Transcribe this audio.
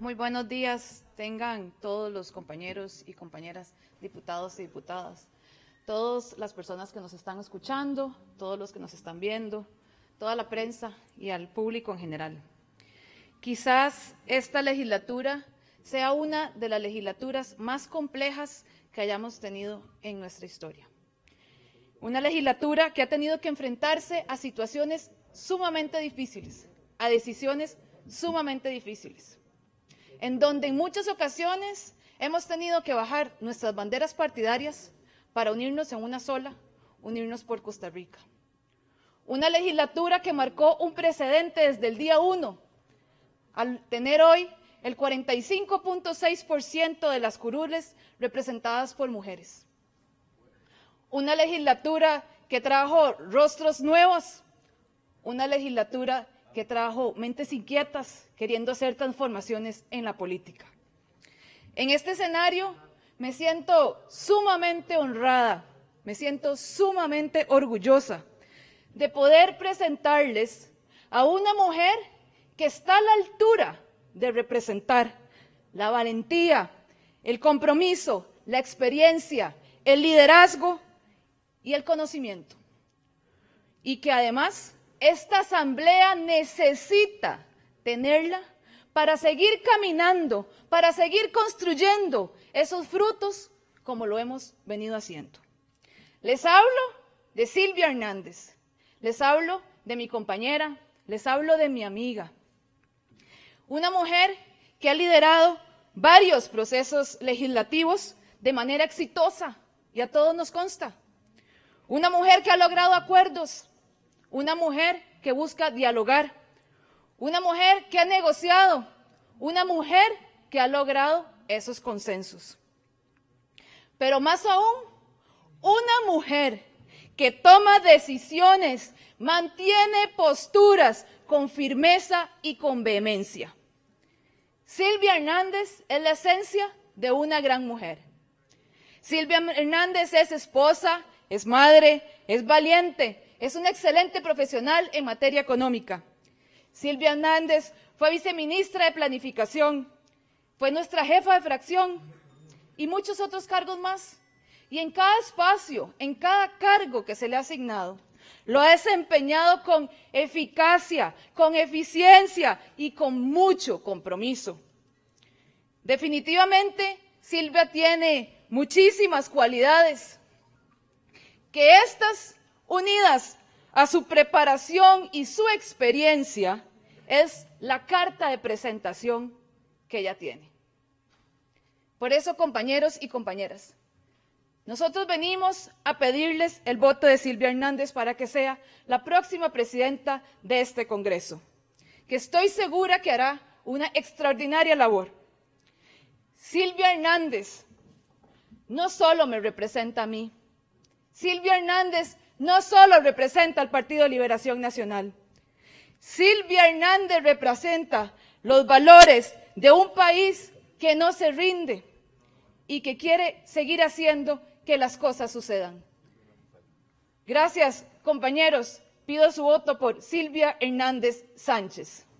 Muy buenos días tengan todos los compañeros y compañeras diputados y diputadas, todas las personas que nos están escuchando, todos los que nos están viendo, toda la prensa y al público en general. Quizás esta legislatura sea una de las legislaturas más complejas que hayamos tenido en nuestra historia. Una legislatura que ha tenido que enfrentarse a situaciones sumamente difíciles, a decisiones sumamente difíciles, en donde en muchas ocasiones hemos tenido que bajar nuestras banderas partidarias para unirnos en una sola, unirnos por Costa Rica. Una legislatura que marcó un precedente desde el día uno, al tener hoy el 45.6% de las curules representadas por mujeres una legislatura que trajo rostros nuevos, una legislatura que trajo mentes inquietas queriendo hacer transformaciones en la política. En este escenario me siento sumamente honrada, me siento sumamente orgullosa de poder presentarles a una mujer que está a la altura de representar la valentía, el compromiso, la experiencia, el liderazgo y el conocimiento. Y que además esta asamblea necesita tenerla para seguir caminando, para seguir construyendo esos frutos como lo hemos venido haciendo. Les hablo de Silvia Hernández, les hablo de mi compañera, les hablo de mi amiga. Una mujer que ha liderado varios procesos legislativos de manera exitosa y a todos nos consta. Una mujer que ha logrado acuerdos, una mujer que busca dialogar, una mujer que ha negociado, una mujer que ha logrado esos consensos. Pero más aún, una mujer que toma decisiones, mantiene posturas con firmeza y con vehemencia. Silvia Hernández es la esencia de una gran mujer. Silvia Hernández es esposa, es madre, es valiente, es una excelente profesional en materia económica. Silvia Hernández fue viceministra de Planificación, fue nuestra jefa de fracción y muchos otros cargos más. Y en cada espacio, en cada cargo que se le ha asignado, lo ha desempeñado con eficacia, con eficiencia y con mucho compromiso. Definitivamente, Silvia tiene muchísimas cualidades que estas, unidas a su preparación y su experiencia, es la carta de presentación que ella tiene. Por eso, compañeros y compañeras, nosotros venimos a pedirles el voto de Silvia Hernández para que sea la próxima presidenta de este Congreso, que estoy segura que hará una extraordinaria labor. Silvia Hernández no solo me representa a mí, Silvia Hernández no solo representa al Partido Liberación Nacional. Silvia Hernández representa los valores de un país que no se rinde y que quiere seguir haciendo que las cosas sucedan. Gracias, compañeros. Pido su voto por Silvia Hernández Sánchez.